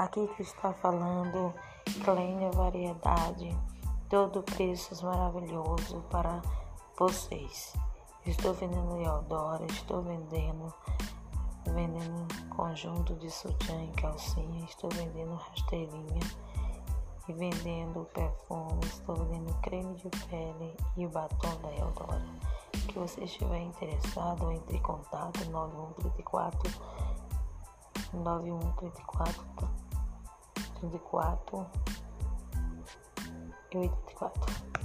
Aqui que está falando Clênia Variedade, todo preços maravilhoso para vocês. Estou vendendo Eudora, estou vendendo vendendo conjunto de sutiã e calcinha, estou vendendo rasteirinha e vendendo perfume, estou vendendo creme de pele e batom da Eudora. Que você estiver interessado, entre em contato 9134 9134 34 e 84.